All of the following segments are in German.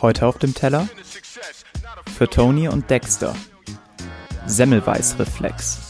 Heute auf dem Teller für Tony und Dexter. Semmelweisreflex.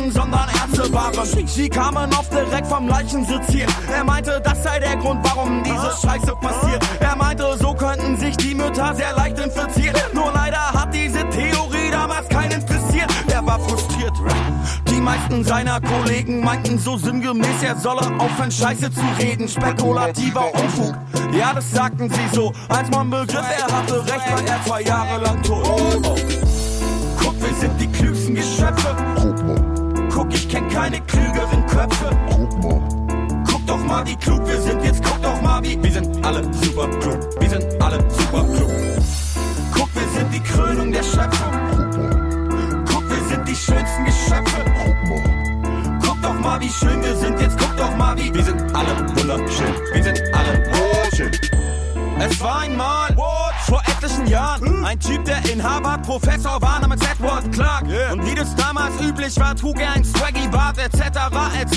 Hebammen, sondern Ärzte waren. Sie kamen oft direkt vom Leichensitz hier. Er meinte, das sei der Grund, warum diese Scheiße passiert. Er meinte, so könnten sich die Mütter sehr leicht infizieren. Nur leider hat diese Theorie damals keinen interessiert. Er war frustriert. Die meisten seiner Kollegen meinten so sinngemäß, er solle aufhören, Scheiße zu reden. Spekulativer Unfug. Ja, das sagten sie so, als man begriff, er hatte recht, war er zwei Jahre lang tot. Oh. Guck, wir sind die klügsten Geschöpfe. Kenn keine klügeren Köpfe. Guck mal. Guck doch mal, wie klug wir sind, jetzt guck doch mal, wie. Wir sind alle super klug. Wir sind alle super klug. Guck, wir sind die Krönung der Schöpfung. Guck wir sind die schönsten Geschöpfe. Guck doch mal, wie schön wir sind, jetzt guck doch mal, wie. Wir sind alle wunderschön. Wir sind alle wunderschön. Es war einmal vor etlichen Jahren ein Typ, der in Harvard Professor war namens Edward Clark. Das damals üblich war, trug er ein Swaggy Bart etc. etc.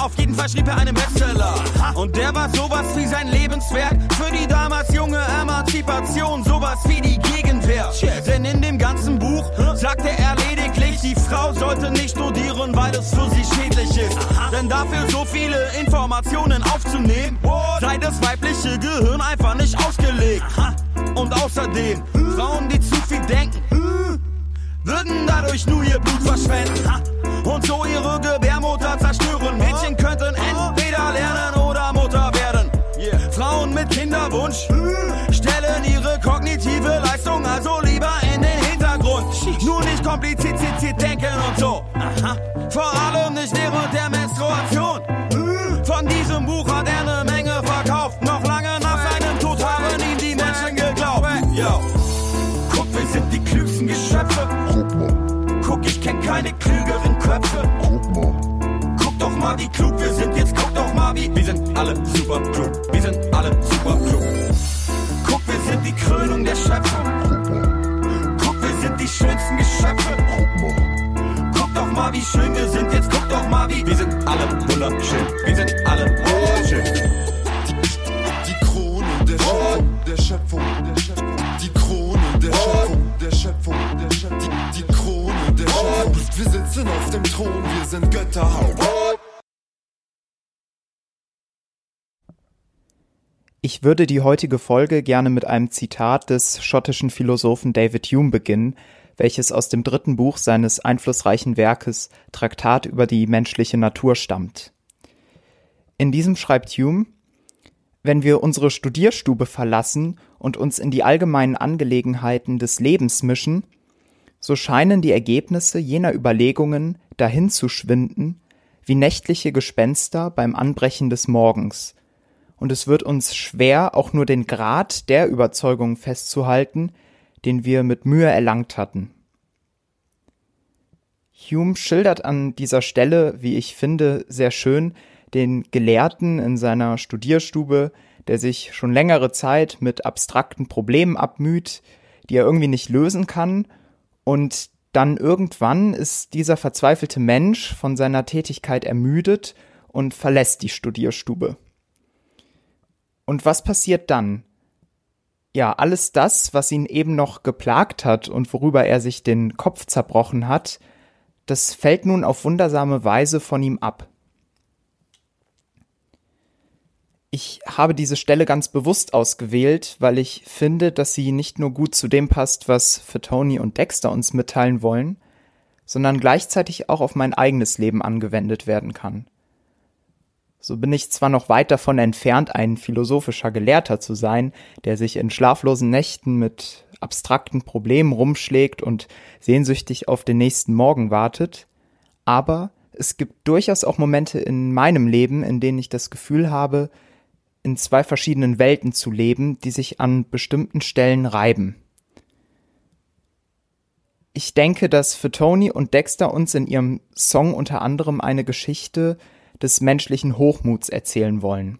Auf jeden Fall schrieb er einen Bestseller. Und der war sowas wie sein Lebenswerk für die damals junge Emanzipation, sowas wie die Gegenwehr. Denn in dem ganzen Buch sagte er lediglich, die Frau sollte nicht studieren, weil es für sie schädlich ist. Denn dafür so viele Informationen aufzunehmen, sei das weibliche Gehirn einfach nicht ausgelegt. Und außerdem, Frauen, die zu viel denken, würden dadurch nur ihr Blut verschwenden. Und so ihre Gebärmutter zerstören. Mädchen könnten entweder lernen oder Mutter werden. Frauen mit Kinderwunsch stellen ihre kognitive Leistung also lieber in den Hintergrund. Nur nicht kompliziert denken und so. Vor allem keine klügeren Köpfe. Guck mal. Guck doch mal, wie klug wir sind. Jetzt guck doch mal, wie. Wir sind alle super klug. Wir sind alle super klug. Guck, wir sind die Krönung der Schöpfung. Guck mal. Guck, wir sind die schönsten Geschöpfe. Guck mal. Guck doch mal, wie schön wir sind. Jetzt guck doch mal, wie. Wir sind alle wunderschön. Wir sind Ich würde die heutige Folge gerne mit einem Zitat des schottischen Philosophen David Hume beginnen, welches aus dem dritten Buch seines einflussreichen Werkes Traktat über die menschliche Natur stammt. In diesem schreibt Hume, wenn wir unsere Studierstube verlassen und uns in die allgemeinen Angelegenheiten des Lebens mischen, so scheinen die Ergebnisse jener Überlegungen dahin zu schwinden, wie nächtliche Gespenster beim Anbrechen des Morgens, und es wird uns schwer, auch nur den Grad der Überzeugung festzuhalten, den wir mit Mühe erlangt hatten. Hume schildert an dieser Stelle, wie ich finde, sehr schön den Gelehrten in seiner Studierstube, der sich schon längere Zeit mit abstrakten Problemen abmüht, die er irgendwie nicht lösen kann, und dann irgendwann ist dieser verzweifelte Mensch von seiner Tätigkeit ermüdet und verlässt die Studierstube. Und was passiert dann? Ja, alles das, was ihn eben noch geplagt hat und worüber er sich den Kopf zerbrochen hat, das fällt nun auf wundersame Weise von ihm ab. Ich habe diese Stelle ganz bewusst ausgewählt, weil ich finde, dass sie nicht nur gut zu dem passt, was Fatoni und Dexter uns mitteilen wollen, sondern gleichzeitig auch auf mein eigenes Leben angewendet werden kann. So bin ich zwar noch weit davon entfernt, ein philosophischer Gelehrter zu sein, der sich in schlaflosen Nächten mit abstrakten Problemen rumschlägt und sehnsüchtig auf den nächsten Morgen wartet, aber es gibt durchaus auch Momente in meinem Leben, in denen ich das Gefühl habe, in zwei verschiedenen Welten zu leben, die sich an bestimmten Stellen reiben. Ich denke, dass für Tony und Dexter uns in ihrem Song unter anderem eine Geschichte des menschlichen Hochmuts erzählen wollen.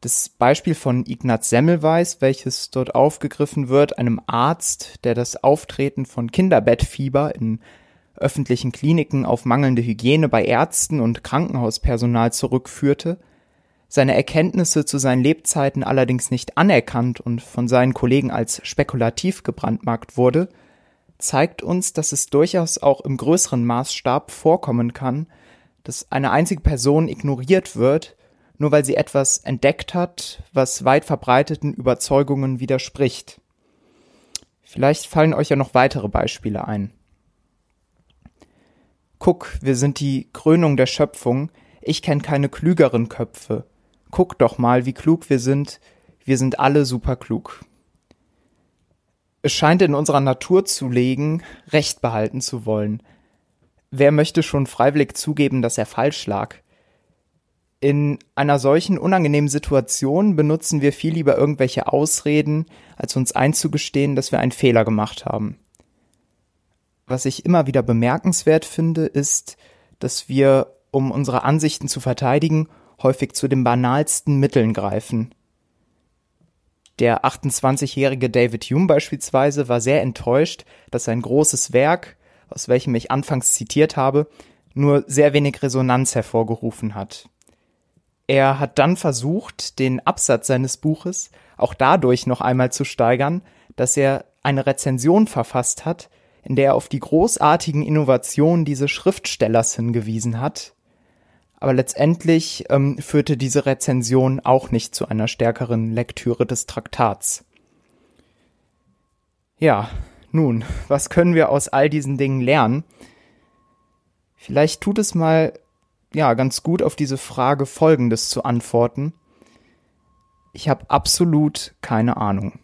Das Beispiel von Ignaz Semmelweis, welches dort aufgegriffen wird, einem Arzt, der das Auftreten von Kinderbettfieber in öffentlichen Kliniken auf mangelnde Hygiene bei Ärzten und Krankenhauspersonal zurückführte, seine Erkenntnisse zu seinen Lebzeiten allerdings nicht anerkannt und von seinen Kollegen als spekulativ gebrandmarkt wurde, zeigt uns, dass es durchaus auch im größeren Maßstab vorkommen kann, dass eine einzige Person ignoriert wird, nur weil sie etwas entdeckt hat, was weit verbreiteten Überzeugungen widerspricht. Vielleicht fallen euch ja noch weitere Beispiele ein. Guck, wir sind die Krönung der Schöpfung, ich kenne keine klügeren Köpfe, guck doch mal, wie klug wir sind, wir sind alle super klug. Es scheint in unserer Natur zu legen, Recht behalten zu wollen. Wer möchte schon freiwillig zugeben, dass er falsch lag? In einer solchen unangenehmen Situation benutzen wir viel lieber irgendwelche Ausreden, als uns einzugestehen, dass wir einen Fehler gemacht haben. Was ich immer wieder bemerkenswert finde, ist, dass wir, um unsere Ansichten zu verteidigen, häufig zu den banalsten Mitteln greifen. Der 28-jährige David Hume beispielsweise war sehr enttäuscht, dass sein großes Werk, aus welchem ich anfangs zitiert habe, nur sehr wenig Resonanz hervorgerufen hat. Er hat dann versucht, den Absatz seines Buches auch dadurch noch einmal zu steigern, dass er eine Rezension verfasst hat, in der er auf die großartigen Innovationen dieses Schriftstellers hingewiesen hat, aber letztendlich ähm, führte diese Rezension auch nicht zu einer stärkeren Lektüre des Traktats. Ja, nun, was können wir aus all diesen Dingen lernen? Vielleicht tut es mal ja ganz gut auf diese Frage folgendes zu antworten. Ich habe absolut keine Ahnung.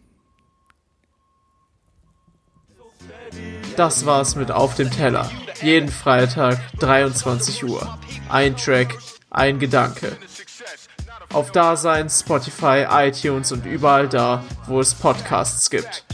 Das war's mit Auf dem Teller. Jeden Freitag 23 Uhr. Ein Track, ein Gedanke. Auf Dasein, Spotify, iTunes und überall da, wo es Podcasts gibt.